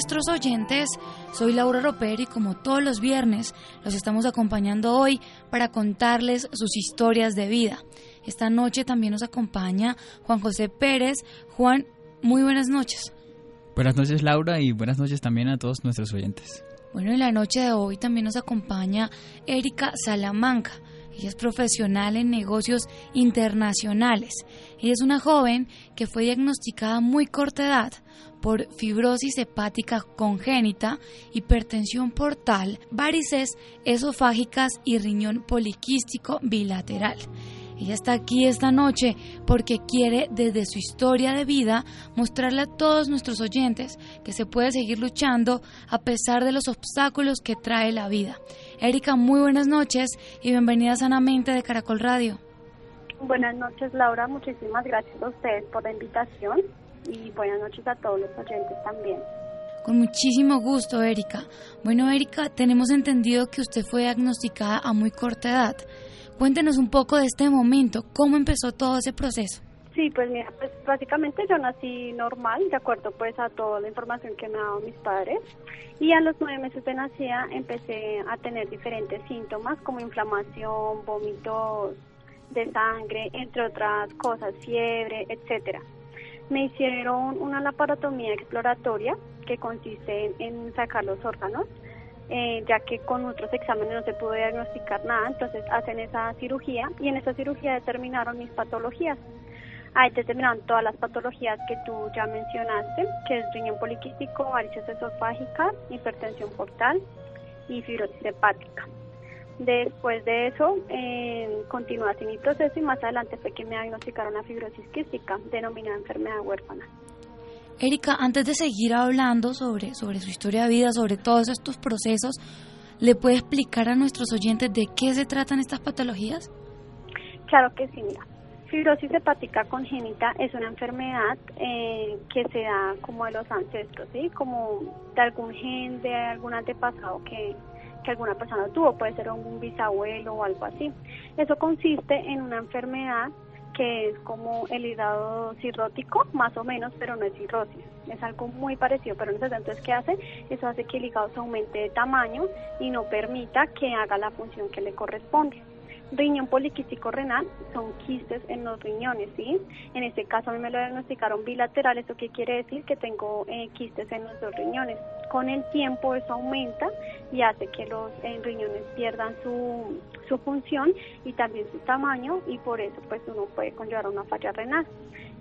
Nuestros oyentes. Soy Laura Roper y como todos los viernes los estamos acompañando hoy para contarles sus historias de vida. Esta noche también nos acompaña Juan José Pérez. Juan, muy buenas noches. Buenas noches Laura y buenas noches también a todos nuestros oyentes. Bueno, en la noche de hoy también nos acompaña Erika Salamanca. Ella es profesional en negocios internacionales. Ella es una joven que fue diagnosticada a muy corta edad por fibrosis hepática congénita, hipertensión portal, varices esofágicas y riñón poliquístico bilateral. Ella está aquí esta noche porque quiere desde su historia de vida mostrarle a todos nuestros oyentes que se puede seguir luchando a pesar de los obstáculos que trae la vida. Erika, muy buenas noches y bienvenida sanamente de Caracol Radio. Buenas noches Laura, muchísimas gracias a ustedes por la invitación y buenas noches a todos los oyentes también. Con muchísimo gusto, Erika. Bueno, Erika, tenemos entendido que usted fue diagnosticada a muy corta edad. Cuéntenos un poco de este momento, cómo empezó todo ese proceso. Sí, pues mira, pues básicamente yo nací normal, de acuerdo pues a toda la información que me han dado mis padres. Y a los nueve meses de nacida empecé a tener diferentes síntomas como inflamación, vómitos de sangre, entre otras cosas, fiebre, etcétera. Me hicieron una laparotomía exploratoria que consiste en sacar los órganos eh, ya que con otros exámenes no se pudo diagnosticar nada, entonces hacen esa cirugía y en esa cirugía determinaron mis patologías. Ahí determinaron todas las patologías que tú ya mencionaste, que es riñón poliquístico, varices esofágicas, hipertensión portal y fibrosis hepática. Después de eso, eh, continuó así mi proceso y más adelante fue que me diagnosticaron la fibrosis quística, denominada enfermedad huérfana. Erika, antes de seguir hablando sobre, sobre su historia de vida, sobre todos estos procesos, ¿le puede explicar a nuestros oyentes de qué se tratan estas patologías? Claro que sí, mira. Fibrosis hepática congénita es una enfermedad eh, que se da como de los ancestros, ¿sí? Como de algún gen, de algún antepasado que, alguna persona tuvo, puede ser un bisabuelo o algo así. Eso consiste en una enfermedad que es como el hígado cirrótico, más o menos, pero no es cirrosis. Es algo muy parecido, pero no sé, entonces, ¿qué hace? Eso hace que el hígado se aumente de tamaño y no permita que haga la función que le corresponde. Riñón poliquístico renal son quistes en los riñones, ¿sí? En este caso a mí me lo diagnosticaron bilateral, ¿eso qué quiere decir? Que tengo eh, quistes en los dos riñones. Con el tiempo eso aumenta y hace que los eh, riñones pierdan su, su función y también su tamaño y por eso pues uno puede conllevar una falla renal.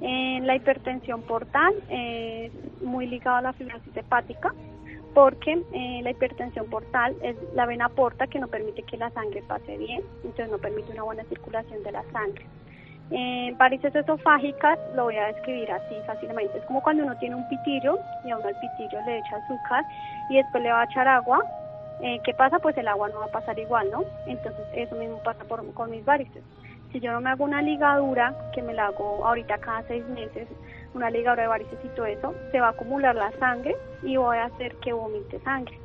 En la hipertensión portal es muy ligada a la fibrosis hepática, porque eh, la hipertensión portal es la vena porta que no permite que la sangre pase bien, entonces no permite una buena circulación de la sangre. Eh, varices esofágicas lo voy a describir así fácilmente. Es como cuando uno tiene un pitillo y a uno al pitillo le echa azúcar y después le va a echar agua. Eh, ¿Qué pasa? Pues el agua no va a pasar igual, ¿no? Entonces eso mismo pasa por, con mis varices. Si yo no me hago una ligadura, que me la hago ahorita cada seis meses, una ligadura de varices y todo eso, se va a acumular la sangre y voy a hacer que vomite sangre.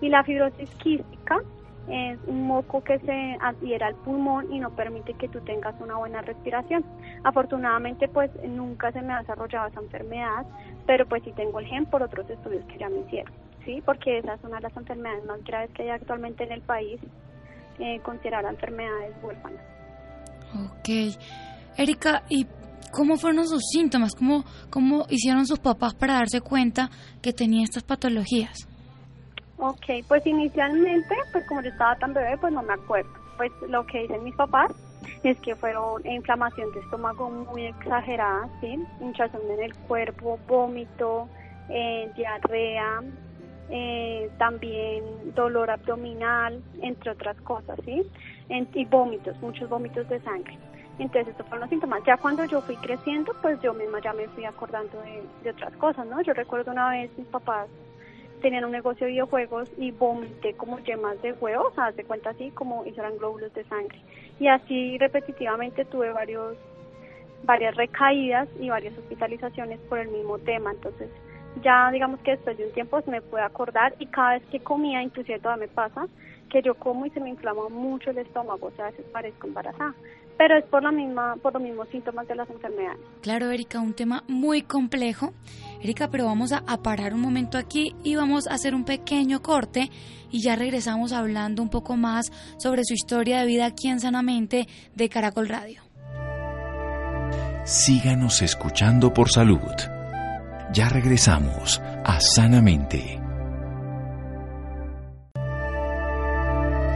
Y la fibrosis quística es un moco que se adhiera al pulmón y no permite que tú tengas una buena respiración. Afortunadamente pues nunca se me ha desarrollado esa enfermedad, pero pues sí tengo el gen por otros estudios que ya me hicieron, ¿sí? Porque esa es una de las enfermedades más graves que hay actualmente en el país, eh, enfermedades huérfanas. Ok. Erika, ¿y cómo fueron sus síntomas? ¿Cómo, ¿Cómo hicieron sus papás para darse cuenta que tenía estas patologías? Ok, pues inicialmente, pues como yo estaba tan bebé, pues no me acuerdo. Pues lo que dicen mis papás es que fueron inflamación de estómago muy exagerada, ¿sí? hinchazón en el cuerpo, vómito, eh, diarrea, eh, también dolor abdominal, entre otras cosas, ¿sí? Y vómitos, muchos vómitos de sangre. Entonces, estos fueron los síntomas. Ya cuando yo fui creciendo, pues yo misma ya me fui acordando de, de otras cosas, ¿no? Yo recuerdo una vez mis papás tenían un negocio de videojuegos y vomité como yemas de huevos, o se cuenta así, como y eran glóbulos de sangre. Y así repetitivamente tuve varios varias recaídas y varias hospitalizaciones por el mismo tema. Entonces, ya digamos que después de un tiempo se me puede acordar y cada vez que comía, inclusive todavía me pasa, que yo como y se me inflama mucho el estómago, o sea, a veces parezco embarazada. Pero es por la misma, por los mismos síntomas de las enfermedades. Claro, Erika, un tema muy complejo. Erika, pero vamos a, a parar un momento aquí y vamos a hacer un pequeño corte y ya regresamos hablando un poco más sobre su historia de vida aquí en Sanamente de Caracol Radio. Síganos escuchando por salud. Ya regresamos a Sanamente.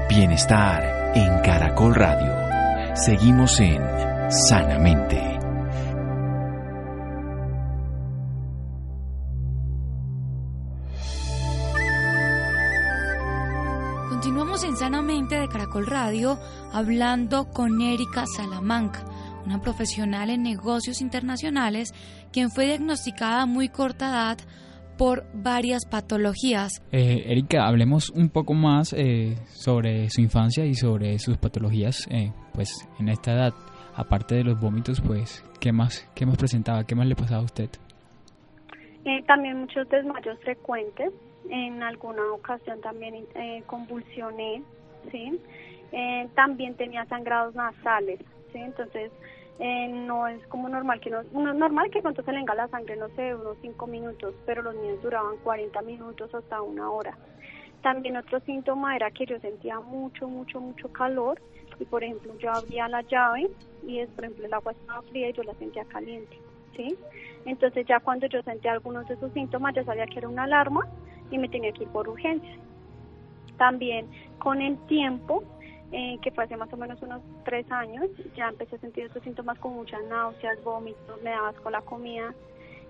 Bienestar en Caracol Radio. Seguimos en Sanamente. Continuamos en Sanamente de Caracol Radio hablando con Erika Salamanca, una profesional en negocios internacionales quien fue diagnosticada a muy corta edad por varias patologías. Eh, Erika, hablemos un poco más eh, sobre su infancia y sobre sus patologías, eh, pues en esta edad, aparte de los vómitos, pues, ¿qué más, qué más presentaba? ¿Qué más le pasaba a usted? Eh, también muchos desmayos frecuentes, en alguna ocasión también eh, convulsioné, ¿sí? Eh, también tenía sangrados nasales, ¿sí? Entonces, eh, no es como normal que no, no- normal que cuando se le venga la sangre, no sé, unos 5 minutos, pero los míos duraban 40 minutos hasta una hora. También otro síntoma era que yo sentía mucho, mucho, mucho calor y por ejemplo yo abría la llave y es, por ejemplo el agua estaba fría y yo la sentía caliente, ¿sí? Entonces ya cuando yo sentía algunos de esos síntomas ya sabía que era una alarma y me tenía que ir por urgencias. También con el tiempo, eh, que fue hace más o menos unos tres años, ya empecé a sentir estos síntomas con muchas náuseas, vómitos, me daba asco la comida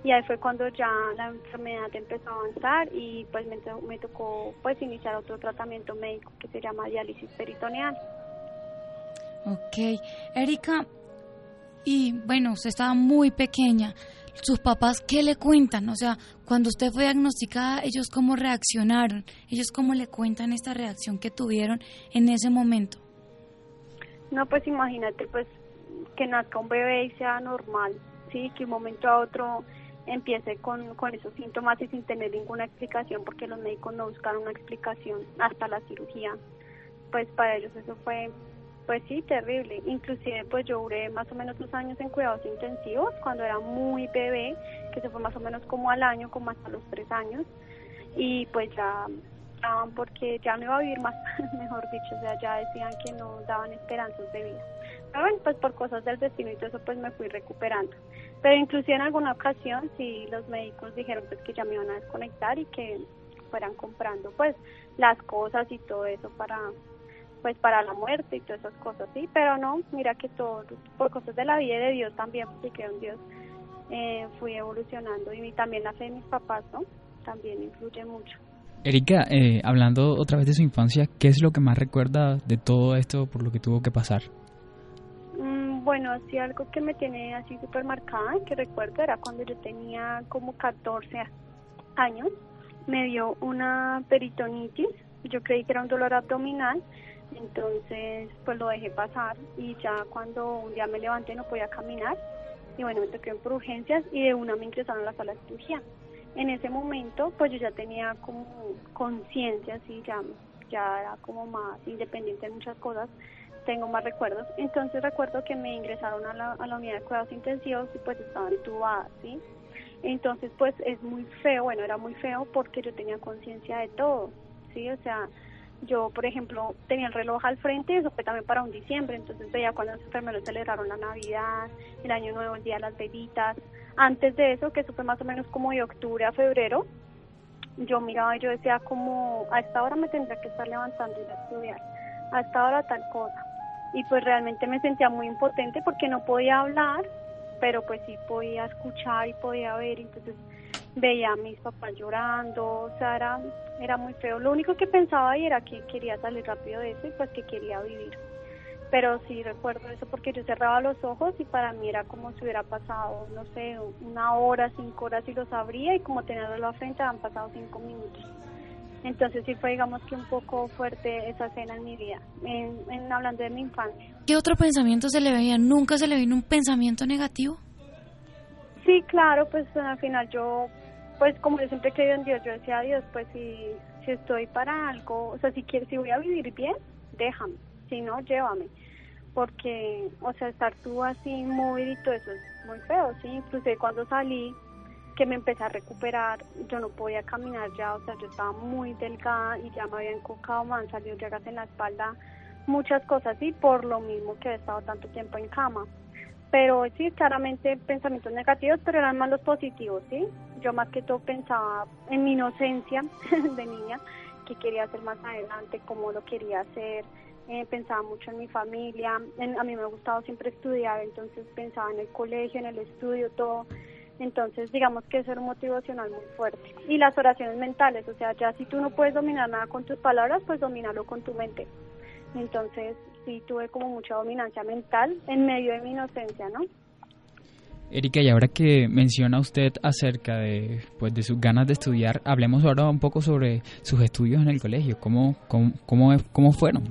y ahí fue cuando ya la enfermedad empezó a avanzar y pues me, me tocó pues iniciar otro tratamiento médico que se llama diálisis peritoneal. Ok, Erika, y bueno, usted estaba muy pequeña. ¿Sus papás qué le cuentan? O sea, cuando usted fue diagnosticada, ¿ellos cómo reaccionaron? ¿Ellos cómo le cuentan esta reacción que tuvieron en ese momento? No, pues imagínate, pues que nazca un bebé y sea normal, sí, que un momento a otro empiece con, con esos síntomas y sin tener ninguna explicación, porque los médicos no buscaron una explicación hasta la cirugía. Pues para ellos eso fue, pues sí, terrible. Inclusive, pues yo duré más o menos dos años en cuidados intensivos cuando era muy bebé, que se fue más o menos como al año, como hasta los tres años, y pues ya estaban porque ya no iba a vivir más, mejor dicho, o sea, ya decían que no daban esperanzas de vida. Pero bueno, pues por cosas del destino y todo eso, pues me fui recuperando. Pero inclusive en alguna ocasión, sí, los médicos dijeron pues que ya me iban a desconectar y que fueran comprando pues las cosas y todo eso para pues para la muerte y todas esas cosas, sí, pero no, mira que todo, por cosas de la vida y de Dios también, porque creo en Dios, eh, fui evolucionando y también la fe de mis papás, ¿no? También influye mucho. Erika, eh, hablando otra vez de su infancia, ¿qué es lo que más recuerda de todo esto por lo que tuvo que pasar? Mm, Bueno, sí, algo que me tiene así súper marcada, que recuerdo, era cuando yo tenía como 14 años, me dio una peritonitis, yo creí que era un dolor abdominal, entonces pues lo dejé pasar y ya cuando un día me levanté no podía caminar y bueno, me toqué por urgencias y de una me ingresaron a la sala de cirugía. En ese momento pues yo ya tenía como conciencia, así ya, ya era como más independiente de muchas cosas, tengo más recuerdos. Entonces recuerdo que me ingresaron a la, a la unidad de cuidados intensivos y pues estaba entubada, ¿sí? Entonces pues es muy feo, bueno, era muy feo porque yo tenía conciencia de todo, ¿sí? O sea, yo, por ejemplo, tenía el reloj al frente, eso fue también para un diciembre, entonces veía cuando los enfermeros celebraron la Navidad, el Año Nuevo, el Día de las Velitas. Antes de eso, que eso fue más o menos como de octubre a febrero, yo miraba y yo decía como, a esta hora me tendría que estar levantando y a estudiar, a esta hora tal cosa. Y pues realmente me sentía muy impotente porque no podía hablar, pero pues sí podía escuchar y podía ver, entonces veía a mis papás llorando, o sea, era, era muy feo. Lo único que pensaba ahí era que quería salir rápido de eso y pues que quería vivir. pero sí recuerdo eso porque yo cerraba los ojos y para mí era como si hubiera pasado, no sé, una hora, cinco horas y los abría y como tenerlo a la frente han pasado cinco minutos. Entonces sí fue, digamos que un poco fuerte esa escena en mi vida, en, hablando de mi infancia. ¿Qué otro pensamiento se le veía? ¿Nunca se le vino un pensamiento negativo? Sí, claro, pues al final yo, pues como yo siempre he creído en Dios, yo decía a Dios, pues si, si estoy para algo, o sea, si, quiero, si voy a vivir bien, déjame, si no, llévame. Porque, o sea, estar tú así movidito, eso es muy feo, ¿sí? Incluso cuando salí, que me empecé a recuperar, yo no podía caminar ya, o sea, yo estaba muy delgada y ya me habían encocado, me han salido llagas en la espalda, muchas cosas y por lo mismo que he estado tanto tiempo en cama. Pero sí, claramente pensamientos negativos, pero eran más los positivos, ¿sí? Yo más que todo pensaba en mi inocencia de niña, que quería hacer más adelante, cómo lo quería hacer, eh, pensaba mucho en mi familia, a mí me ha gustado siempre estudiar, entonces pensaba en el colegio, en el estudio, todo. Entonces, digamos que eso era un motivacional muy fuerte. Y las oraciones mentales, o sea, ya si tú no puedes dominar nada con tus palabras, pues domínalo con tu mente. Entonces, sí tuve como mucha dominancia mental en medio de mi inocencia, ¿no? Erika, y ahora que menciona usted acerca de, pues, de sus ganas de estudiar, hablemos ahora un poco sobre sus estudios en el colegio. ¿Cómo, cómo, cómo, cómo fueron?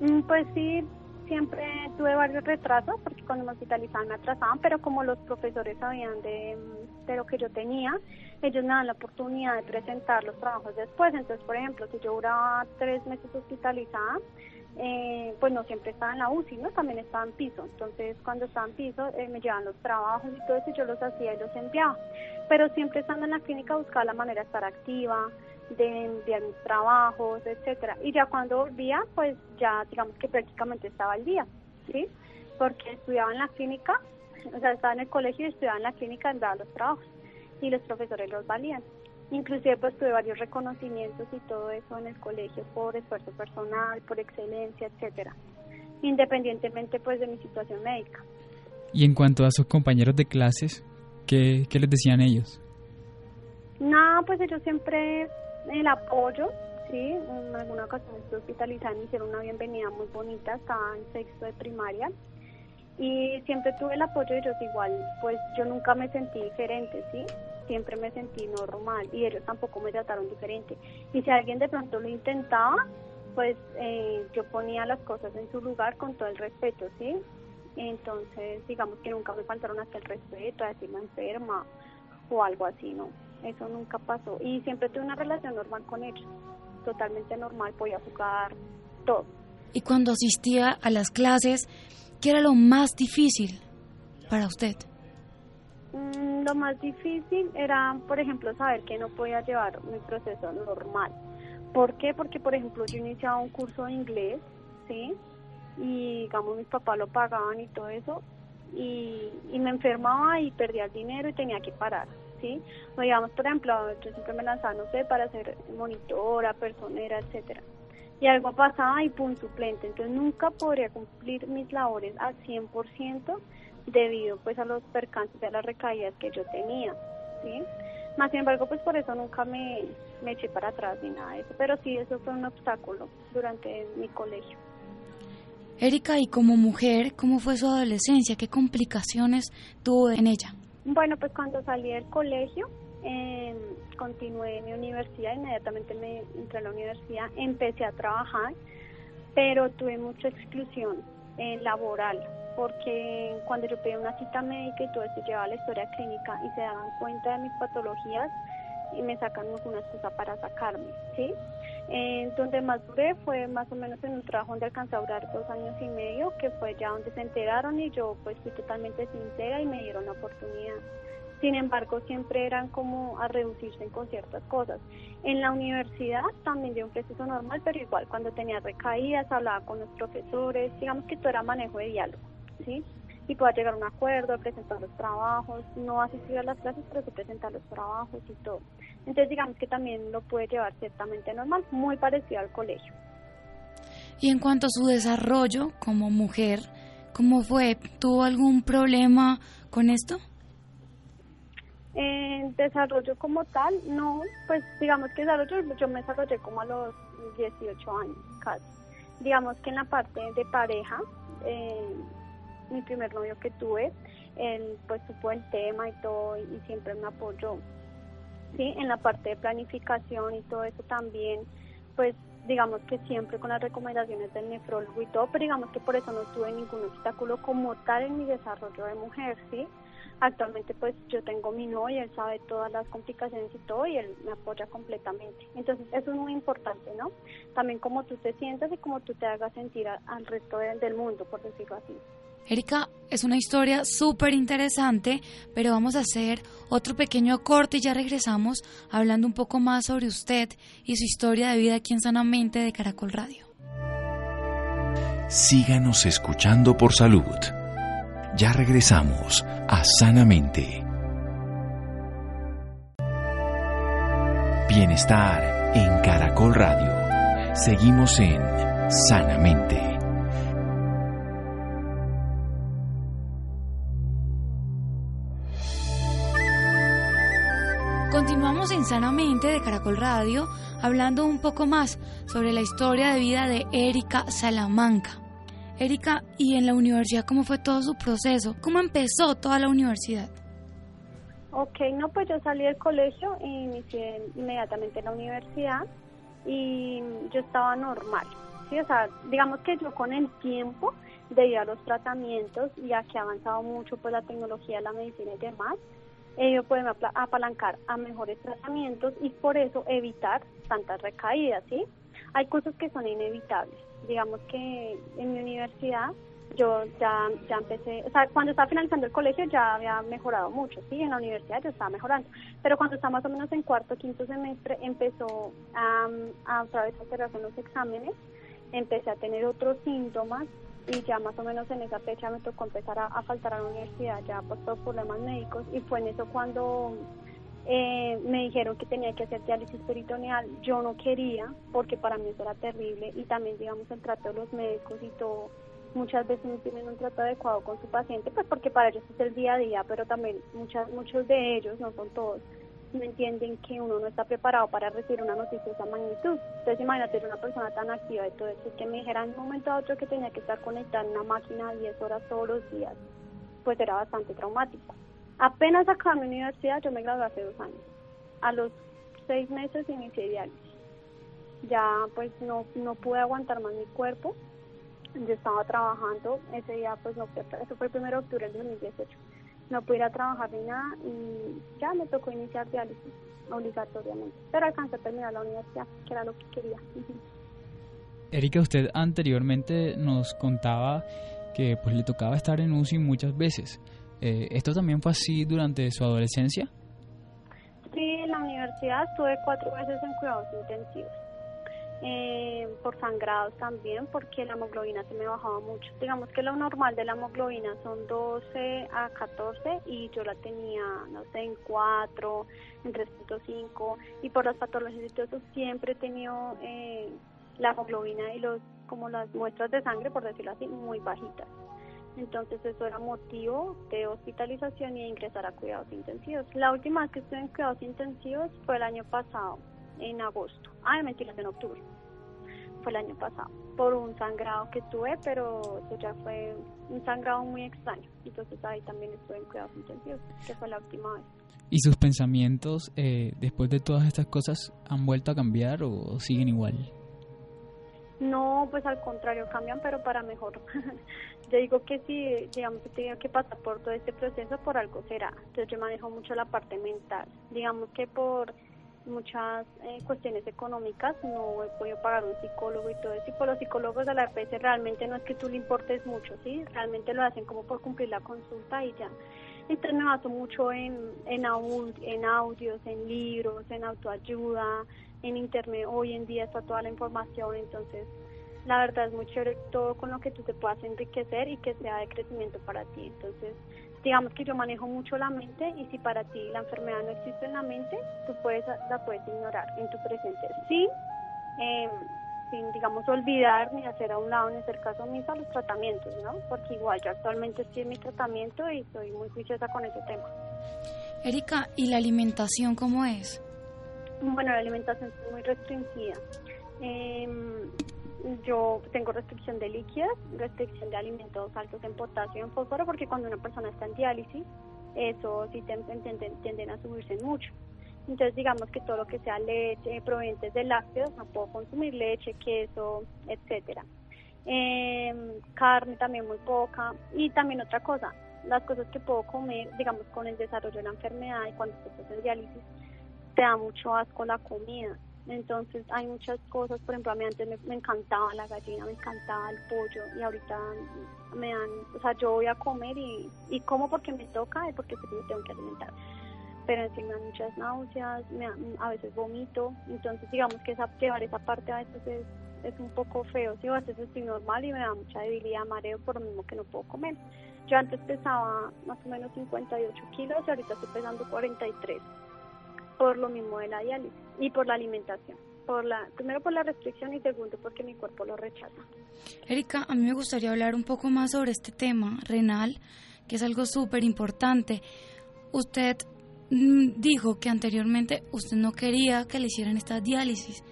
Mm, pues sí, siempre tuve varios retrasos porque cuando me hospitalizaban me atrasaban, pero como los profesores sabían de, de, lo que yo tenía, ellos me dan la oportunidad de presentar los trabajos después. Entonces, por ejemplo, si yo duraba tres meses hospitalizada, eh, pues no siempre estaba en la UCI, ¿no? También estaba en piso. Entonces, cuando estaba en piso, eh, me llevaban los trabajos y todo eso, yo los hacía y los enviaba. Pero siempre estando en la clínica buscaba la manera de estar activa, de enviar mis trabajos, etcétera. Y ya cuando volvía, pues ya digamos que prácticamente estaba al día, ¿sí? Porque estudiaba en la clínica, o sea, estaba en el colegio y estudiaba en la clínica, enviaba los trabajos y los profesores los valían. Inclusive pues tuve varios reconocimientos y todo eso en el colegio por esfuerzo personal, por excelencia, etcétera, independientemente pues de mi situación médica. Y en cuanto a sus compañeros de clases, ¿qué, qué les decían ellos? No, pues ellos siempre el apoyo, sí, en alguna ocasión estuve hospitalizada, me hicieron una bienvenida muy bonita, estaba en sexto de primaria y siempre tuve el apoyo de ellos igual, pues yo nunca me sentí diferente, sí, siempre me sentí normal y ellos tampoco me trataron diferente. Y si alguien de pronto lo intentaba, pues eh, yo ponía las cosas en su lugar con todo el respeto, ¿sí? Entonces, digamos que nunca me faltaron hasta el respeto, a decirme enferma o algo así, ¿no? Eso nunca pasó. Y siempre tuve una relación normal con ellos, totalmente normal, podía jugar todo. Y cuando asistía a las clases, ¿qué era lo más difícil para usted? Mm, lo más difícil era, por ejemplo, saber que no podía llevar mi proceso normal. ¿Por qué? Porque, por ejemplo, yo iniciaba un curso de inglés, ¿sí? Y, digamos, mis papás lo pagaban y todo eso, y, y me enfermaba y perdía el dinero y tenía que parar, ¿sí? O digamos, por ejemplo, yo siempre me lanzaba, no sé, para ser monitora, personera, etcétera. Y algo pasaba y pum, suplente. Entonces nunca podría cumplir mis labores al 100% debido pues a los percances y a las recaídas que yo tenía, ¿sí? Más sin embargo, pues por eso nunca me, me eché para atrás ni nada de eso, pero sí, eso fue un obstáculo durante mi colegio. Erika, y como mujer, ¿cómo fue su adolescencia? ¿Qué complicaciones tuvo en ella? Bueno, pues cuando salí del colegio, eh, continué mi universidad, inmediatamente me entré a la universidad, empecé a trabajar, pero tuve mucha exclusión eh, laboral porque cuando yo pedí una cita médica y todo eso llevaba la historia clínica y se daban cuenta de mis patologías y me sacan alguna excusa para sacarme, ¿sí? Eh, donde más duré fue más o menos en un trabajo donde alcancé a durar dos años y medio, que fue ya donde se enteraron y yo pues fui totalmente sincera y me dieron la oportunidad. Sin embargo, siempre eran como a reducirse con ciertas cosas. En la universidad también dio un proceso normal, pero igual cuando tenía recaídas, hablaba con los profesores, digamos que todo era manejo de diálogo. ¿Sí? Y pueda llegar a un acuerdo, presentar los trabajos, no asistir a las clases, pero sí presentar los trabajos y todo. Entonces digamos que también lo puede llevar ciertamente normal, muy parecido al colegio. Y en cuanto a su desarrollo como mujer, ¿cómo fue? ¿Tuvo algún problema con esto? En desarrollo como tal, no, pues digamos que desarrollo, yo me desarrollé como a los 18 años casi. digamos que en la parte de pareja, eh, mi primer novio que tuve, él pues supo el tema y todo y siempre me apoyó. Sí, en la parte de planificación y todo eso también, pues digamos que siempre con las recomendaciones del nefrólogo y todo, pero digamos que por eso no tuve ningún obstáculo como tal en mi desarrollo de mujer, ¿sí? Actualmente pues yo tengo mi novio, él sabe todas las complicaciones y todo y él me apoya completamente. Entonces eso es muy importante, ¿no? También como tú te sientas y como tú te hagas sentir al resto del mundo, por decirlo así. Erika, es una historia súper interesante, pero vamos a hacer otro pequeño corte y ya regresamos hablando un poco más sobre usted y su historia de vida aquí en Sanamente de Caracol Radio. Síganos escuchando por salud. Ya regresamos a Sanamente. Bienestar en Caracol Radio. Seguimos en Sanamente. Continuamos en Sanamente de Caracol Radio hablando un poco más sobre la historia de vida de Erika Salamanca. Erika, ¿y en la universidad cómo fue todo su proceso? ¿Cómo empezó toda la universidad? Ok, no, pues yo salí del colegio e inicié inmediatamente en la universidad y yo estaba normal. Sí, o sea, digamos que yo con el tiempo, debido a los tratamientos, ya que ha avanzado mucho pues la tecnología, la medicina y demás, ellos pueden apalancar a mejores tratamientos y por eso evitar tantas recaídas, ¿sí? Hay cosas que son inevitables. Digamos que en mi universidad yo ya, ya empecé, o sea, cuando estaba finalizando el colegio ya había mejorado mucho, sí, en la universidad yo estaba mejorando, pero cuando estaba más o menos en cuarto, quinto semestre empezó a, a otra vez a hacer exámenes, empecé a tener otros síntomas y ya más o menos en esa fecha me tocó empezar a, faltar a la universidad ya por todos problemas médicos y fue en eso cuando eh, me dijeron que tenía que hacer diálisis peritoneal. Yo no quería porque para mí eso era terrible y también digamos el trato de los médicos y todo muchas veces no tienen un trato adecuado con su paciente pues porque para ellos es el día a día pero también muchas muchos de ellos no son todos no entienden que uno no está preparado para recibir una noticia de esa magnitud. Entonces imagínate una persona tan activa y todo eso, que me dijera en un momento a otro que tenía que estar conectada en una máquina 10 horas todos los días, pues era bastante traumático. Apenas acabé mi universidad, yo me gradué hace dos años. A los seis meses inicié diálisis. Ya pues no, no pude aguantar más mi cuerpo. Yo estaba trabajando, ese día pues no eso fue el 1 de octubre del 2018 no pude ir a trabajar ni nada y ya me tocó iniciar diálisis obligatoriamente. Pero alcancé a terminar la universidad, que era lo que quería. Erika, usted anteriormente nos contaba que pues le tocaba estar en UCI muchas veces. Eh, ¿Esto también fue así durante su adolescencia? Sí, en la universidad estuve cuatro veces en cuidados intensivos eh, por sangrados también, porque la hemoglobina se me bajaba mucho. Digamos que lo normal de la hemoglobina son 12 a 14 y yo la tenía, no sé, en 4, en 3.5 y por las patologías y siempre he tenido eh, la hemoglobina y los como las muestras de sangre, por decirlo así, muy bajitas. Entonces eso era motivo de hospitalización y de ingresar a cuidados intensivos. La última vez que estuve en cuidados intensivos fue el año pasado, en agosto. Ah, mentiras, en octubre. Fue el año pasado. Por un sangrado que tuve, pero eso ya fue un sangrado muy extraño. Entonces ahí también estuve en cuidados intensivos, que fue la última vez. ¿Y sus pensamientos eh, después de todas estas cosas han vuelto a cambiar o siguen igual? No, pues al contrario, cambian, pero para mejor. yo digo que si, digamos, he tenido que pasar por todo este proceso, por algo será. Entonces yo manejo mucho la parte mental. Digamos que por muchas eh, cuestiones económicas, no he podido pagar un psicólogo y todo eso. Y por los psicólogos de la EPS realmente no es que tú le importes mucho, ¿sí? Realmente lo hacen como por cumplir la consulta y ya. Entonces mucho en, en, en audios, en libros, en autoayuda, en internet. Hoy en día está toda la información, entonces la verdad es muy chévere todo con lo que tú te puedas enriquecer y que sea de crecimiento para ti. Entonces digamos que yo manejo mucho la mente y si para ti la enfermedad no existe en la mente, tú puedes la puedes ignorar en tu presente. Sí, em, sin, digamos, olvidar ni hacer a un lado, ni hacer caso omiso los tratamientos, ¿no? Porque igual yo actualmente estoy en mi tratamiento y estoy muy juiciosa con ese tema. Erika, ¿y la alimentación cómo es? Bueno, la alimentación es muy restringida. Eh, yo tengo restricción de líquidos, restricción de alimentos altos en potasio y en fósforo, porque cuando una persona está en diálisis, eso sí tienden, a subirse mucho. Entonces, digamos que todo lo que sea leche, provenientes de lácteos, no puedo consumir leche, queso, etcétera. Eh, carne también muy poca. Y también otra cosa, las cosas que puedo comer, digamos, con el desarrollo de la enfermedad y cuando estás en diálisis, te da mucho asco la comida. Entonces hay muchas cosas, por ejemplo, a mí antes me, encantaba la gallina, me encantaba el pollo y ahorita me dan, o sea, yo voy a comer y, y como porque me toca y porque me tengo que alimentar. Pero encima me dan muchas náuseas, me, a veces vomito, entonces digamos que esa, llevar esa parte a veces es, es un poco feo, ¿sí? a veces estoy normal y me da mucha debilidad, mareo por lo mismo que no puedo comer. Yo antes pesaba más o menos 58 kilos y ahorita estoy pesando 43 por lo mismo de la diálisis y por la alimentación. Por la, primero por la restricción y segundo porque mi cuerpo lo rechaza. Erika, a mí me gustaría hablar un poco más sobre este tema renal, que es algo súper importante. Usted mm, dijo que anteriormente usted no quería que le hicieran esta diálisis.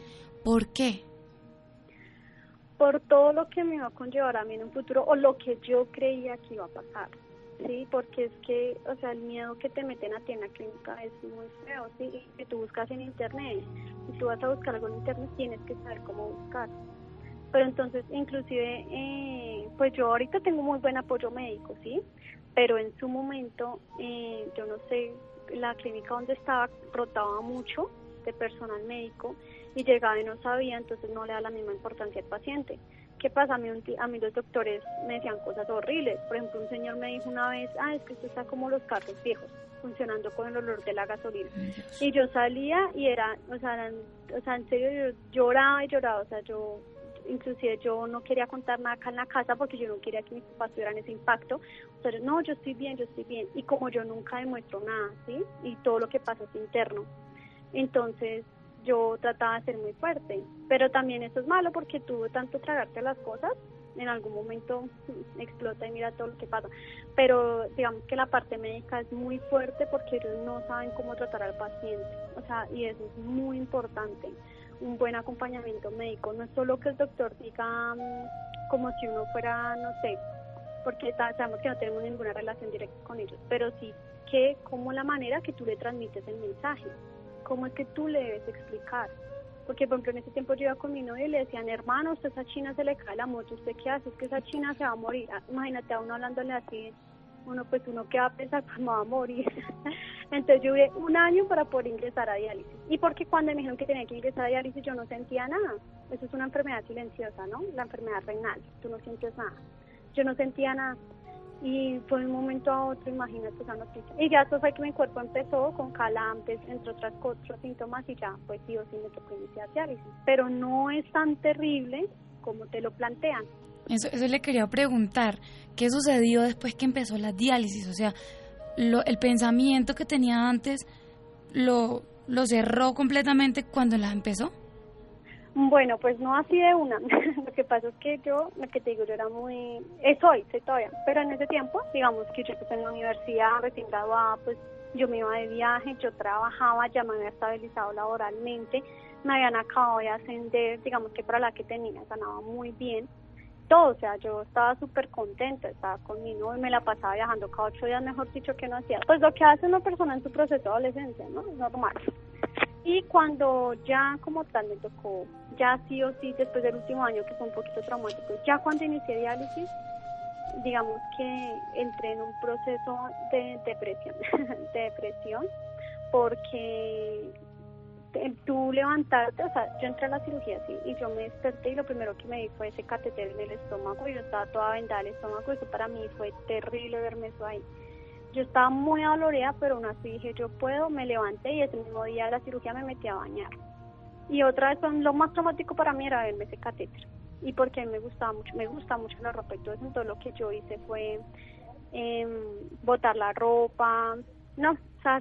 ¿Por qué? Por todo lo que me iba a conllevar a mí en un futuro o lo que yo creía que iba a pasar. Sí, porque es que, o sea, el miedo que te meten a ti en la clínica es muy feo, ¿sí? Y tú buscas en internet, si tú vas a buscar algo en internet tienes que saber cómo buscar. Pero entonces, inclusive, eh, pues yo ahorita tengo muy buen apoyo médico, ¿sí? Pero en su momento, eh, yo no sé, la clínica donde estaba rotaba mucho de personal médico y llegaba y no sabía, entonces no le da la misma importancia al paciente. ¿Qué pasa? A mí, a mí los doctores me decían cosas horribles. Por ejemplo, un señor me dijo una vez, ah, es que esto está como los carros viejos, funcionando con el olor de la gasolina. Y yo salía y era, o sea, o sea, en serio, yo lloraba y lloraba, o sea, yo inclusive yo no quería contar nada acá en la casa porque yo no quería que mis papás tuvieran ese impacto. O sea, no, yo estoy bien, yo estoy bien. Y como yo nunca demuestro nada, ¿sí? Y todo lo que pasa es interno. Entonces, yo trataba de ser muy fuerte, pero también eso es malo porque tuve tanto tragarte las cosas, en algún momento explota y mira todo lo que pasa. Pero digamos que la parte médica es muy fuerte porque ellos no saben cómo tratar al paciente, o sea, y eso es muy importante, un buen acompañamiento médico, no es solo que el doctor diga mm, como si uno fuera, no sé, porque sabemos que no tenemos ninguna relación directa con ellos, pero sí que como la manera que tú le transmites el mensaje cómo es que tú le debes explicar. Porque, por ejemplo, en ese tiempo yo iba con mi novia y le decían, hermano, usted esa china se le cae la moto, ¿usted qué hace? Es que esa china se va a morir. Ah, imagínate a uno hablándole así, uno pues uno que va a pensar, va a morir. Entonces yo duré un año para poder ingresar a diálisis. Y porque cuando me dijeron que tenía que ingresar a diálisis yo no sentía nada. Eso es una enfermedad silenciosa, ¿no? La enfermedad renal, tú no sientes nada. Yo no sentía nada y fue de un momento a otro, imagínate esa noticia. Y ya eso fue que mi cuerpo empezó con calambres, entre otras otros síntomas, y ya pues sí o sí me tocó iniciar diálisis. Pero no es tan terrible como te lo plantean. Eso, eso le quería preguntar, ¿qué sucedió después que empezó la diálisis? O sea, lo, el pensamiento que tenía antes lo, lo cerró completamente cuando la empezó. Bueno, pues no así de una. lo que pasa es que yo, lo que te digo, yo era muy... Soy, soy todavía. Pero en ese tiempo, digamos que yo empecé en la universidad, recién graduada, pues yo me iba de viaje, yo trabajaba, ya me había estabilizado laboralmente, me habían acabado de ascender, digamos que para la que tenía ganaba muy bien. Todo, o sea, yo estaba súper contenta, estaba con mi novio, me la pasaba viajando cada ocho días, mejor dicho, que no hacía. Pues lo que hace una persona en su proceso de adolescencia, ¿no? Es normal. Y cuando ya como tal me tocó, ya sí o sí, después del último año que fue un poquito traumático, ya cuando inicié diálisis, digamos que entré en un proceso de depresión, de depresión, porque tú levantarte, o sea, yo entré a la cirugía sí, y yo me desperté y lo primero que me di fue ese catéter en el estómago y yo estaba toda vendada el estómago, eso para mí fue terrible verme eso ahí. Yo estaba muy dolorida, pero aún así dije, yo puedo, me levanté y ese mismo día de la cirugía me metí a bañar. Y otra vez, lo más traumático para mí era verme ese catéter. Y porque me gustaba mucho, me gusta mucho la ropa y todo eso, entonces lo que yo hice fue eh, botar la ropa, no, o sea,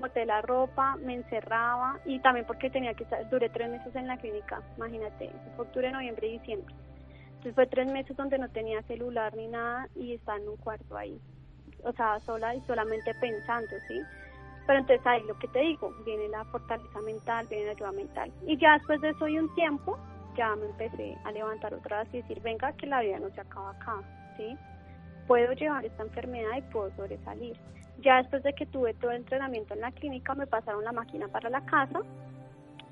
boté la ropa, me encerraba y también porque tenía que estar, duré tres meses en la clínica, imagínate, fue octubre, noviembre y diciembre. Entonces fue tres meses donde no tenía celular ni nada y estaba en un cuarto ahí o sea, sola y solamente pensando, ¿sí? Pero entonces ahí lo que te digo, viene la fortaleza mental, viene la ayuda mental. Y ya después de eso y un tiempo, ya me empecé a levantar otra vez y decir, venga, que la vida no se acaba acá, ¿sí? Puedo llevar esta enfermedad y puedo sobresalir. Ya después de que tuve todo el entrenamiento en la clínica, me pasaron la máquina para la casa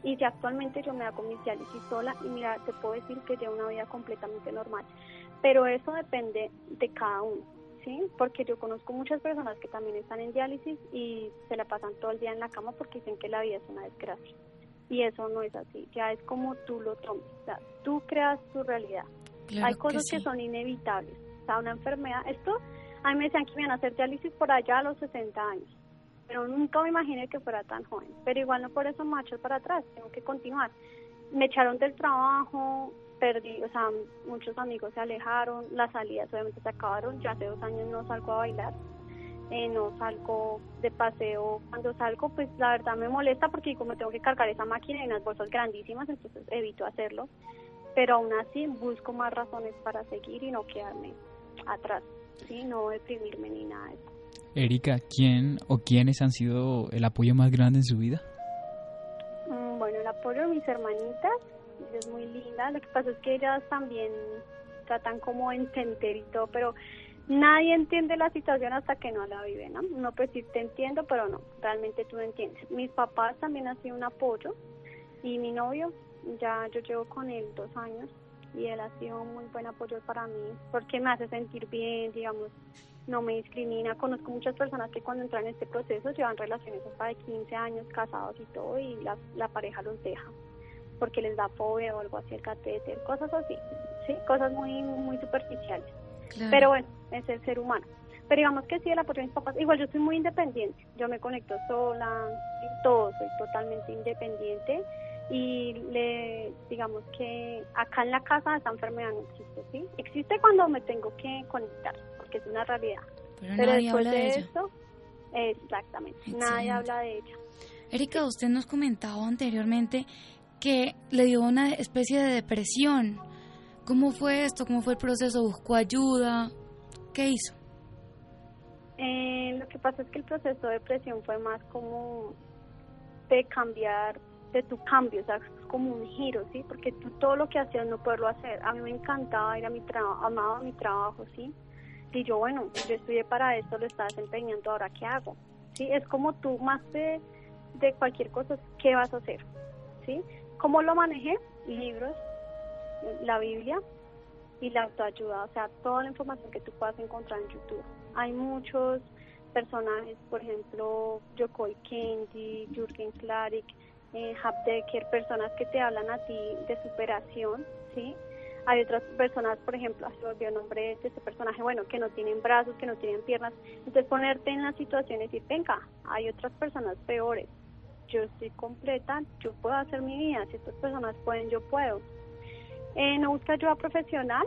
y ya actualmente yo me hago mis diálisis sola y mira, te puedo decir que llevo una vida completamente normal. Pero eso depende de cada uno, ¿sí? Porque yo conozco muchas personas que también están en diálisis y se la pasan todo el día en la cama porque dicen que la vida es una desgracia. Y eso no es así, ya es como tú lo tomes, o sea, tú creas tu realidad. Hay cosas que, son inevitables, o sea, una enfermedad, esto, a mí me decían que me iban a hacer diálisis por allá a los 60 años, pero nunca me imaginé que fuera tan joven, pero igual no por eso marcho para atrás, tengo que continuar. Me echaron del trabajo, perdí, o sea, muchos amigos se alejaron, las salidas obviamente se acabaron, ya hace dos años no salgo a bailar, eh, no salgo de paseo, cuando salgo pues la verdad me molesta porque como tengo que cargar esa máquina y unas bolsas grandísimas, entonces evito hacerlo, pero aún así busco más razones para seguir y no quedarme atrás, ¿sí? no deprimirme ni nada de eso. Erika, ¿quién o quiénes han sido el apoyo más grande en su vida? Mm, bueno, el apoyo de mis hermanitas, es muy linda. Lo que pasa es que ellas también tratan como de entender y todo, pero nadie entiende la situación hasta que no la vive, ¿no? No, pues sí te entiendo, pero no, realmente tú no entiendes. Mis papás también han sido un apoyo y mi novio, ya yo llevo con él dos años y él ha sido un muy buen apoyo para mí porque me hace sentir bien, digamos, no me discrimina. Conozco muchas personas que cuando entran en este proceso llevan relaciones hasta de 15 años casados y todo y la, la pareja los deja porque les da fobia o algo así el catéter, cosas así, sí, cosas muy muy superficiales. Pero bueno, es el ser humano. Pero digamos que sí, el apoyo de mis papás, igual yo soy muy independiente, yo me conecto sola y todo, soy totalmente independiente y le digamos que acá en la casa esta enfermedad no existe, ¿sí? Existe cuando me tengo que conectar, porque es una realidad. Pero, después de, eso, exactamente, nadie habla de ella. Erika, usted nos comentaba anteriormente que le dio una especie de depresión. ¿Cómo fue esto? ¿Cómo fue el proceso? ¿Buscó ayuda? ¿Qué hizo? Eh, lo que pasa es que el proceso de depresión fue más como de cambiar, de tu cambio, o sea, como un giro, ¿sí? Porque tú todo lo que hacías no poderlo hacer. A mí me encantaba ir a mi trabajo, amaba mi trabajo, ¿sí? Y yo, bueno, yo estudié para esto, lo estaba desempeñando, ahora qué hago, ¿sí? Es como tú, más de, de cualquier cosa, ¿qué vas a hacer? ¿Sí? ¿Cómo lo manejé? Libros, la Biblia y la autoayuda, o sea, toda la información que tú puedas encontrar en YouTube. Hay muchos personajes, por ejemplo, Yokoi Kenji, Jürgen Klarik, eh, Decker, personas que te hablan a ti de superación, ¿sí? Hay otras personas, por ejemplo, se volvió el nombre de este personaje, bueno, que no tienen brazos, que no tienen piernas. Entonces ponerte en la situación y decir, venga, hay otras personas peores, yo estoy completa, yo puedo hacer mi vida, si estas personas pueden, yo puedo. Eh, no busca ayuda profesional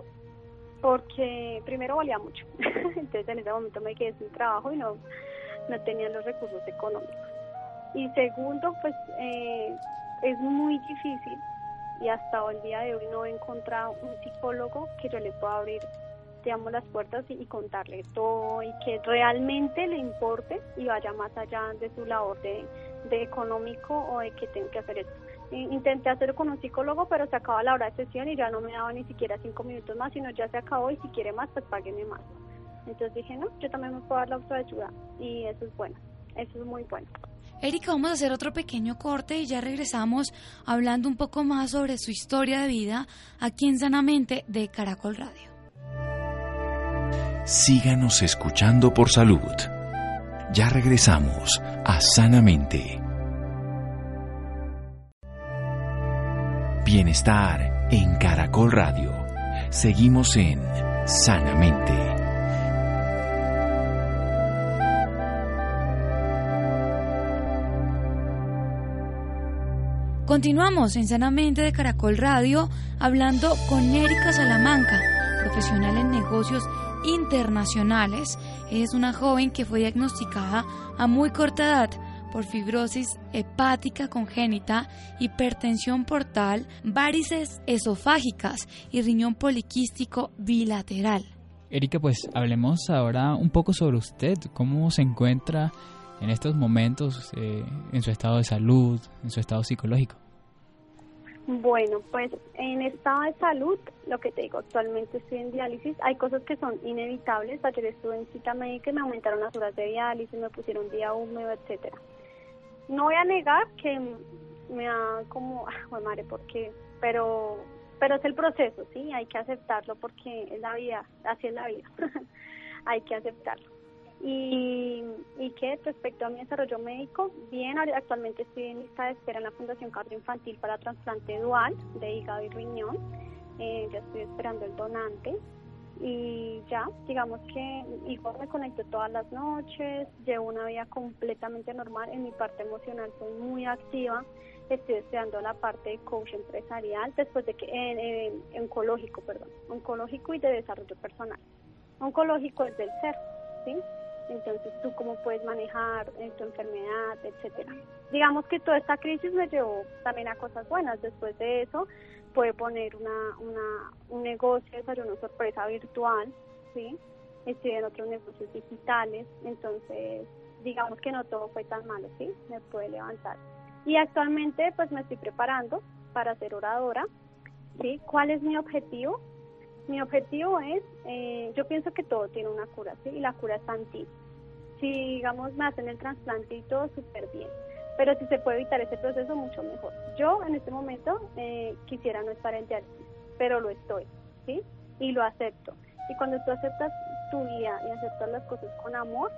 porque primero valía mucho, entonces en ese momento me quedé sin trabajo y no, no tenía los recursos económicos. Y segundo, pues eh, es muy difícil y hasta el día de hoy no he encontrado un psicólogo que yo le pueda abrir digamos las puertas y, contarle todo y que realmente le importe y vaya más allá de su labor de, de económico o de que tengo que hacer esto. Intenté hacerlo con un psicólogo, pero se acaba la hora de sesión y ya no me daba ni siquiera cinco minutos más, sino ya se acabó y si quiere más, pues págueme más. Entonces dije, no, yo también me puedo dar la autoayuda y eso es bueno, eso es muy bueno. Erika, vamos a hacer otro pequeño corte y ya regresamos hablando un poco más sobre su historia de vida aquí en Sanamente de Caracol Radio. Síganos escuchando por salud. Ya regresamos a Sanamente. Bienestar en Caracol Radio. Seguimos en Sanamente. Continuamos en Sanamente de Caracol Radio hablando con Erika Salamanca, profesional en negocios internacionales. es una joven que fue diagnosticada a muy corta edad por fibrosis hepática congénita, hipertensión portal, varices esofágicas y riñón poliquístico bilateral. Erika, pues hablemos ahora un poco sobre usted, cómo se encuentra en estos momentos eh, en su estado de salud, en su estado psicológico. Bueno, pues en estado de salud, lo que te digo, actualmente estoy en diálisis. Hay cosas que son inevitables. Ayer estuve en cita médica y me aumentaron las horas de diálisis, me pusieron día húmedo, etcétera. No voy a negar que me da como, ah, madre, porque, pero, pero es el proceso, sí, hay que aceptarlo porque es la vida, así es la vida, hay que aceptarlo. Y, y que respecto a mi desarrollo médico, bien, actualmente estoy en lista de espera en la Fundación Infantil para trasplante dual de hígado y riñón. Eh, ya estoy esperando el donante y ya, digamos que igual me conecto todas las noches, llevo una vida completamente normal, en mi parte emocional soy muy activa, estoy estudiando la parte de coach empresarial, después de que, en oncológico, perdón, oncológico y de desarrollo personal. Oncológico es del ser, ¿sí? Entonces, tú cómo puedes manejar eh, tu enfermedad, etcétera. Digamos que toda esta crisis me llevó también a cosas buenas. Después de eso, puede poner una, una, un negocio de desayuno sorpresa virtual, ¿sí? Estoy en otros negocios digitales, entonces digamos que no todo fue tan malo, ¿sí? Me puede levantar. Y actualmente pues me estoy preparando para ser oradora, ¿sí? ¿Cuál es mi objetivo? Mi objetivo es, eh, yo pienso que todo tiene una cura, ¿sí? Y la cura está en ti. Si, digamos, me hacen el trasplante y todo, súper bien pero si se puede evitar ese proceso, mucho mejor. Yo en este momento eh, quisiera no estar en diálisis, pero lo estoy, ¿sí? Y lo acepto. Y cuando tú aceptas tu vida y aceptas las cosas con amor,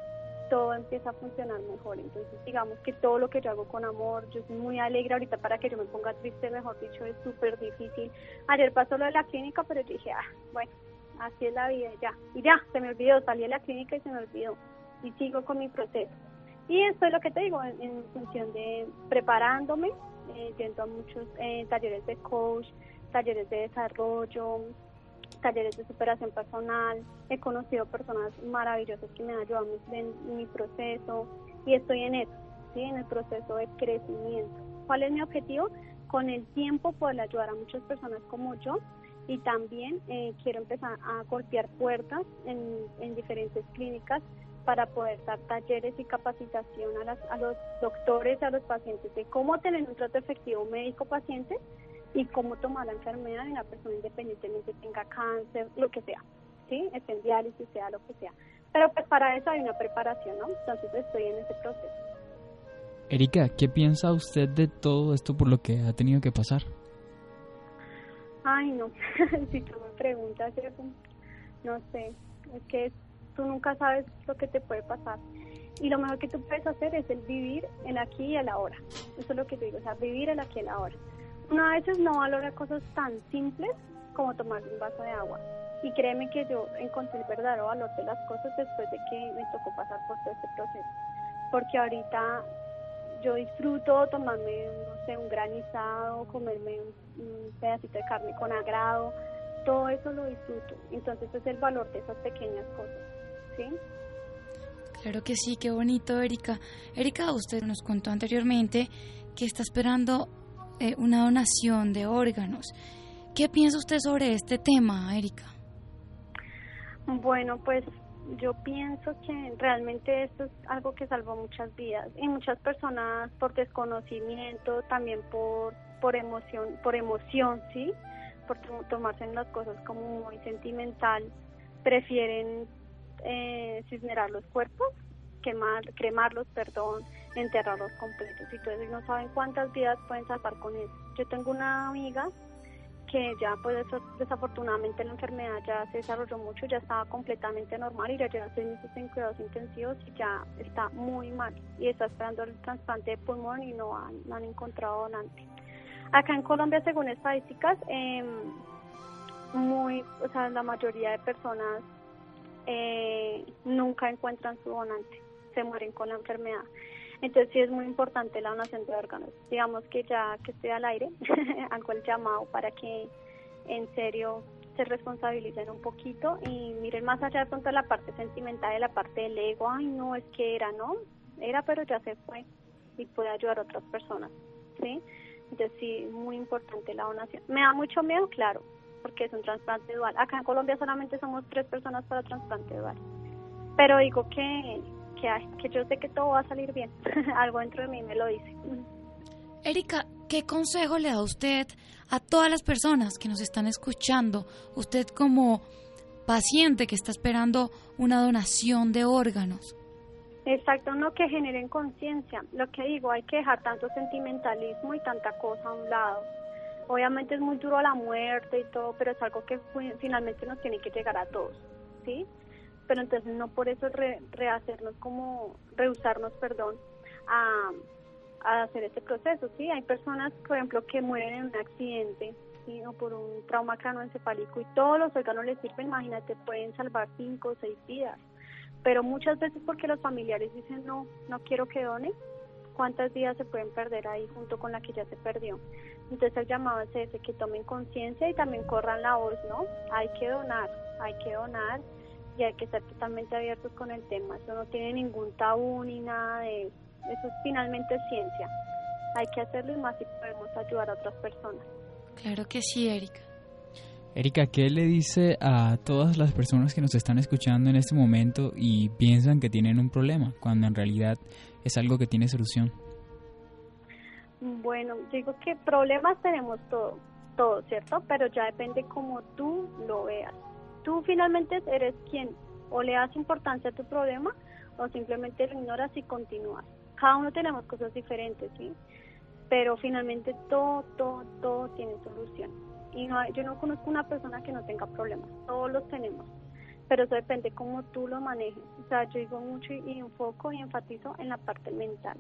todo empieza a funcionar mejor. Entonces, digamos que todo lo que yo hago con amor, yo soy muy alegre ahorita para que yo me ponga triste, mejor dicho, es súper difícil. Ayer pasó lo de la clínica, pero yo dije, ah, bueno, así es la vida, ya. Y ya, se me olvidó, salí de la clínica y se me olvidó. Y sigo con mi proceso. Y esto es lo que te digo, en, función de preparándome, eh, yendo a muchos eh, talleres de coach, talleres de desarrollo, talleres de superación personal. He conocido personas maravillosas que me han ayudado en mi proceso y estoy en eso, ¿sí? en el proceso de crecimiento. ¿Cuál es mi objetivo? Con el tiempo poder ayudar a muchas personas como yo y también eh, quiero empezar a golpear puertas en, en diferentes clínicas para poder dar talleres y capacitación a, a los doctores, a los pacientes de cómo tener un trato efectivo médico-paciente y cómo tomar la enfermedad en la persona independientemente tenga cáncer, lo que sea, ¿sí? Esté en diálisis, sea lo que sea. Pero pues para eso hay una preparación, ¿no? Entonces estoy en ese proceso. Erika, ¿qué piensa usted de todo esto por lo que ha tenido que pasar? Ay, no, si tú me preguntas eso, no sé, es que tú nunca sabes lo que te puede pasar. Y lo mejor que tú puedes hacer es el vivir el aquí y el ahora. Eso es lo que te digo, o sea, vivir el aquí y el ahora. Uno a veces no valora cosas tan simples como tomar un vaso de agua. Y créeme que yo encontré el verdadero valor de las cosas después de que me tocó pasar por todo este proceso. Porque ahorita yo disfruto tomarme, no sé, un granizado, comerme un pedacito de carne con agrado, todo eso lo disfruto. Entonces es el valor de esas pequeñas cosas. Claro que sí, qué bonito, Erika. Erika, usted nos contó anteriormente que está esperando eh, una donación de órganos. ¿Qué piensa usted sobre este tema, Erika? Bueno, pues yo pienso que realmente esto es algo que salvó muchas vidas y muchas personas por desconocimiento, también por por emoción, por emoción, sí, por tomarse las cosas como muy sentimental, prefieren eh, cisnerar los cuerpos, quemar, cremarlos, perdón, enterrarlos completos y todo no saben cuántas vidas pueden salvar con eso. Yo tengo una amiga que ya pues desafortunadamente la enfermedad ya se desarrolló mucho, ya estaba completamente normal y ya lleva seis meses en cuidados intensivos y ya está muy mal y está esperando el trasplante de pulmón y no han, no han encontrado donante. Acá en Colombia, según estadísticas, eh, muy, o sea, la mayoría de personas eh, nunca encuentran su donante, se mueren con la enfermedad. Entonces sí es muy importante la donación de órganos. Digamos que ya que estoy al aire, hago el llamado para que en serio se responsabilicen un poquito y miren más allá de la parte sentimental de la parte del ego, ay no, es que era, ¿no? Era pero ya se fue y puede ayudar a otras personas, ¿sí? Entonces sí, muy importante la donación. Me da mucho miedo, claro, porque es un trasplante dual. Acá en Colombia solamente somos tres personas para trasplante dual. Pero digo que, que, que yo sé que todo va a salir bien. Algo dentro de mí me lo dice. Erika, ¿qué consejo le da usted a todas las personas que nos están escuchando? Usted como paciente que está esperando una donación de órganos. Exacto, no que generen conciencia. Lo que digo, hay que dejar tanto sentimentalismo y tanta cosa a un lado. Obviamente es muy duro la muerte y todo, pero es algo que finalmente nos tiene que llegar a todos, ¿sí? Pero entonces no por eso rehacernos como, rehusarnos, perdón, a, a hacer este proceso, ¿sí? Hay personas, por ejemplo, que mueren en un accidente, ¿sí? O por un trauma cranoencefálico y todos los órganos les sirven, imagínate, pueden salvar cinco o seis vidas. Pero muchas veces porque los familiares dicen, no, no quiero que done, ¿cuántas vidas se pueden perder ahí junto con la que ya se perdió? Entonces el llamado es ese, que tomen conciencia y también corran la voz, ¿no? Hay que donar, hay que donar y hay que ser totalmente abiertos con el tema. Eso no tiene ningún tabú ni nada de eso. Eso finalmente ciencia. Hay que hacerlo y más si podemos ayudar a otras personas. Claro que sí, Erika. Erika, ¿qué le dice a todas las personas que nos están escuchando en este momento y piensan que tienen un problema, cuando en realidad es algo que tiene solución? Bueno, digo que problemas tenemos todos, todo, ¿cierto? Pero ya depende cómo tú lo veas. Tú finalmente eres quien o le das importancia a tu problema o simplemente lo ignoras y continúas. Cada uno tenemos cosas diferentes, ¿sí? Pero finalmente todo, todo, todo tiene solución y no, yo no conozco una persona que no tenga problemas, todos los tenemos, pero eso depende cómo tú lo manejes. O sea, yo digo mucho y, enfoco y enfatizo en la parte mental.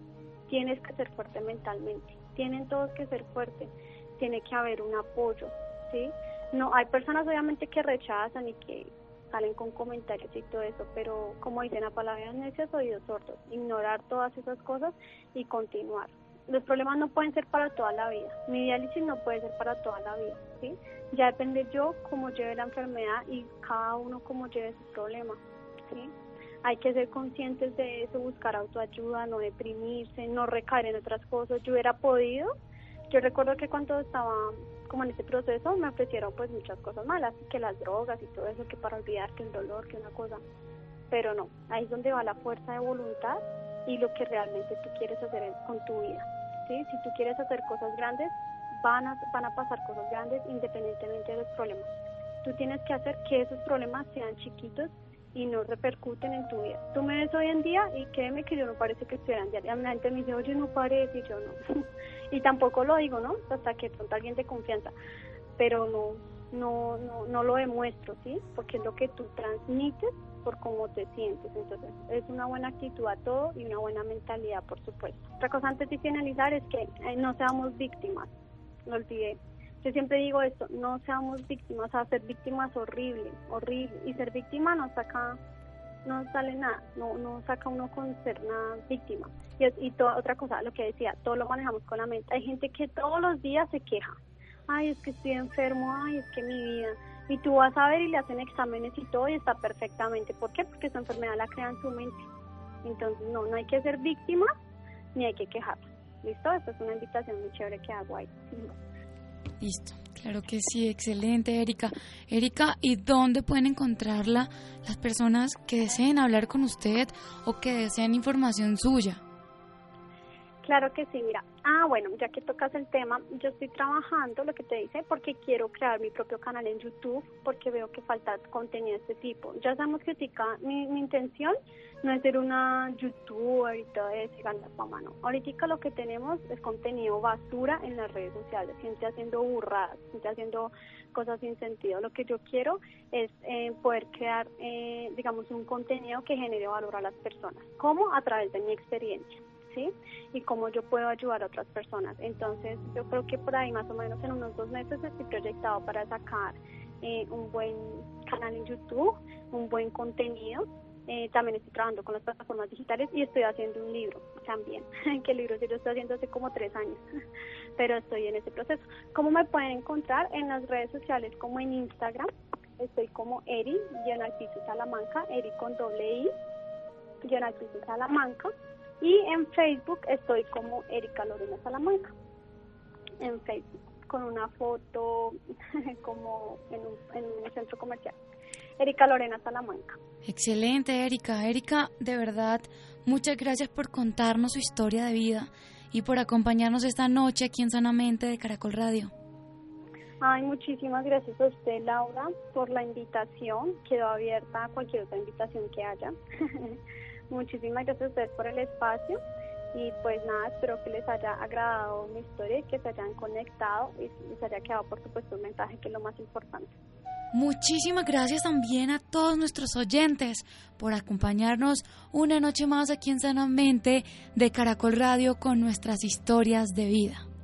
Tienes que ser fuerte mentalmente, tienen todos que ser fuertes, tiene que haber un apoyo, ¿sí? No, hay personas obviamente que rechazan y que salen con comentarios y todo eso, pero como dicen a palabras necias, oídos sordos, ignorar todas esas cosas y continuar los problemas no pueden ser para toda la vida. Mi diálisis no puede ser para toda la vida, ¿sí? Ya depende yo cómo lleve la enfermedad y cada uno cómo lleve su problema, ¿sí? Hay que ser conscientes de eso, buscar autoayuda, no deprimirse, no recaer en otras cosas. Yo hubiera podido, yo recuerdo que cuando estaba como en ese proceso me ofrecieron pues muchas cosas malas, que las drogas y todo eso, que para olvidar que el dolor, que una cosa. Pero no, ahí es donde va la fuerza de voluntad y lo que realmente tú quieres hacer con tu vida. ¿sí? Si tú quieres hacer cosas grandes, van a, van a pasar cosas grandes independientemente de los problemas. Tú tienes que hacer que esos problemas sean chiquitos y no repercuten en tu vida. Tú me ves hoy en día y créeme que yo no parece que estuvieran diario. La gente me dice, oye, no parece, y yo no. y tampoco lo digo, ¿no? Hasta que pronto alguien de confianza. Pero no, no, no, no lo demuestro, ¿sí? Porque es lo que tú transmites por cómo te sientes. Entonces, es una buena actitud a todo y una buena mentalidad, por supuesto. Otra cosa antes de finalizar es que eh, no seamos víctimas. No olvidé. Yo siempre digo esto, no seamos víctimas, o ser víctimas horrible, horrible. Y ser víctima no saca, no sale nada, no, no saca uno con ser una víctima. Y, y toda, otra cosa, lo que decía, todo lo manejamos con la mente. Hay gente que todos los días se queja. Ay, es que estoy enfermo, ay, es que mi vida y tú vas a ver y le hacen exámenes y todo y está perfectamente. ¿Por qué? Porque esa enfermedad la crea en su mente. Entonces, no, no hay que ser víctima ni hay que quejar. ¿Listo? Esta es una invitación muy chévere que hago ahí. Listo. Claro que sí, excelente, Erika. Erika, ¿y dónde pueden encontrarla las personas que deseen hablar con usted o que deseen información suya? Claro que sí, mira. Ah, bueno, ya que tocas el tema, yo estoy trabajando, lo que te dice, porque quiero crear mi propio canal en YouTube, porque veo que falta contenido de este tipo. Ya sabemos que mi, mi intención no es ser una youtuber y todo eso, ganar fama, no. Ahorita lo que tenemos es contenido basura en las redes sociales, gente haciendo burradas, gente haciendo cosas sin sentido. Lo que yo quiero es eh, poder crear, eh, digamos, un contenido que genere valor a las personas. ¿Cómo? A través de mi experiencia. Y cómo yo puedo ayudar a otras personas. Entonces, yo creo que por ahí más o menos en unos dos meses estoy proyectado para sacar eh, un buen canal en YouTube, un buen contenido. Eh, también estoy trabajando con las plataformas digitales y estoy haciendo un libro también, que el libro sí lo estoy haciendo hace como tres años, pero estoy en ese proceso. ¿Cómo me pueden encontrar? En las redes sociales como en Instagram, estoy como Eri, Salamanca, Eri con doble I, Salamanca, y en Facebook estoy como Erika Lorena Salamanca. En Facebook, con una foto como en un, en un centro comercial. Erika Lorena Salamanca. Excelente, Erika. Erika, de verdad, muchas gracias por contarnos su historia de vida y por acompañarnos esta noche aquí en Sanamente de Caracol Radio. Ay, muchísimas gracias a usted, Laura, por la invitación. Quedó abierta a cualquier otra invitación que haya. muchísimas gracias a usted por el espacio. Y pues nada, espero que les haya agradado mi historia y que se hayan conectado y les haya quedado, por supuesto, un mensaje que es lo más importante. Muchísimas gracias también a todos nuestros oyentes por acompañarnos una noche más aquí en Sanamente de Caracol Radio con nuestras historias de vida.